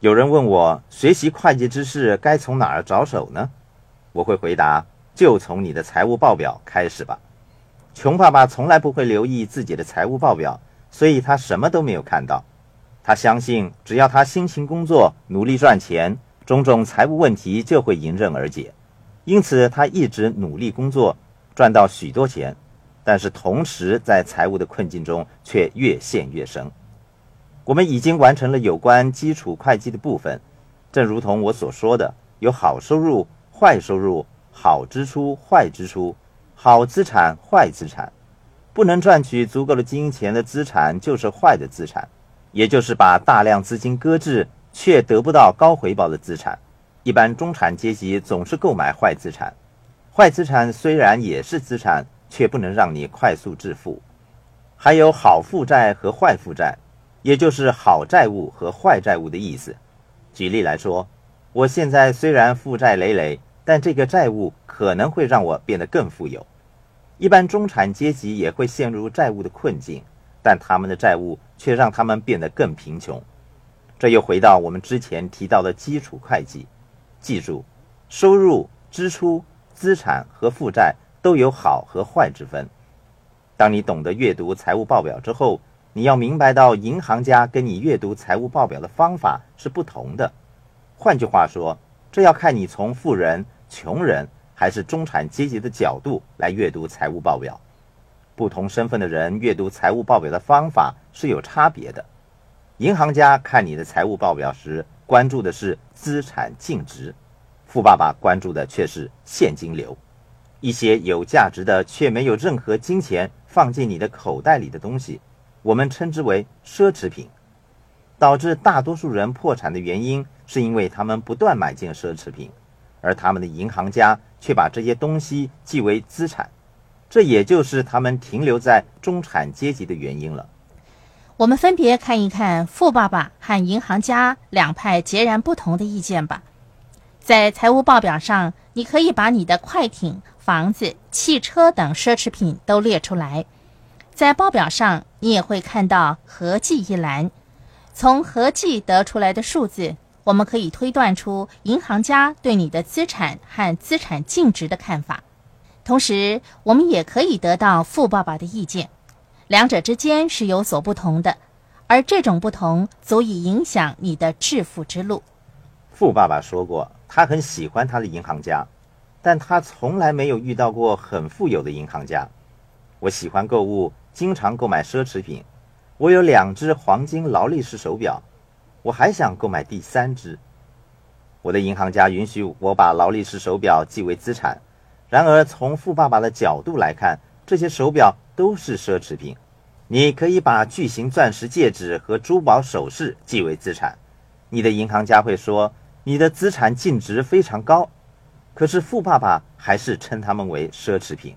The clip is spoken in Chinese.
有人问我学习会计知识该从哪儿着手呢？我会回答：就从你的财务报表开始吧。穷爸爸从来不会留意自己的财务报表，所以他什么都没有看到。他相信，只要他辛勤工作、努力赚钱，种种财务问题就会迎刃而解。因此，他一直努力工作，赚到许多钱，但是同时在财务的困境中却越陷越深。我们已经完成了有关基础会计的部分，正如同我所说的，有好收入、坏收入、好支出、坏支出、好资产、坏资产。不能赚取足够的金钱的资产就是坏的资产，也就是把大量资金搁置却得不到高回报的资产。一般中产阶级总是购买坏资产，坏资产虽然也是资产，却不能让你快速致富。还有好负债和坏负债。也就是好债务和坏债务的意思。举例来说，我现在虽然负债累累，但这个债务可能会让我变得更富有。一般中产阶级也会陷入债务的困境，但他们的债务却让他们变得更贫穷。这又回到我们之前提到的基础会计。记住，收入、支出、资产和负债都有好和坏之分。当你懂得阅读财务报表之后，你要明白到，银行家跟你阅读财务报表的方法是不同的。换句话说，这要看你从富人、穷人还是中产阶级的角度来阅读财务报表。不同身份的人阅读财务报表的方法是有差别的。银行家看你的财务报表时，关注的是资产净值；富爸爸关注的却是现金流。一些有价值的却没有任何金钱放进你的口袋里的东西。我们称之为奢侈品，导致大多数人破产的原因，是因为他们不断买进奢侈品，而他们的银行家却把这些东西记为资产，这也就是他们停留在中产阶级的原因了。我们分别看一看富爸爸和银行家两派截然不同的意见吧。在财务报表上，你可以把你的快艇、房子、汽车等奢侈品都列出来。在报表上，你也会看到合计一栏。从合计得出来的数字，我们可以推断出银行家对你的资产和资产净值的看法。同时，我们也可以得到富爸爸的意见。两者之间是有所不同的，而这种不同足以影响你的致富之路。富爸爸说过，他很喜欢他的银行家，但他从来没有遇到过很富有的银行家。我喜欢购物。经常购买奢侈品，我有两只黄金劳力士手表，我还想购买第三只。我的银行家允许我把劳力士手表记为资产，然而从富爸爸的角度来看，这些手表都是奢侈品。你可以把巨型钻石戒指和珠宝首饰记为资产，你的银行家会说你的资产净值非常高，可是富爸爸还是称它们为奢侈品。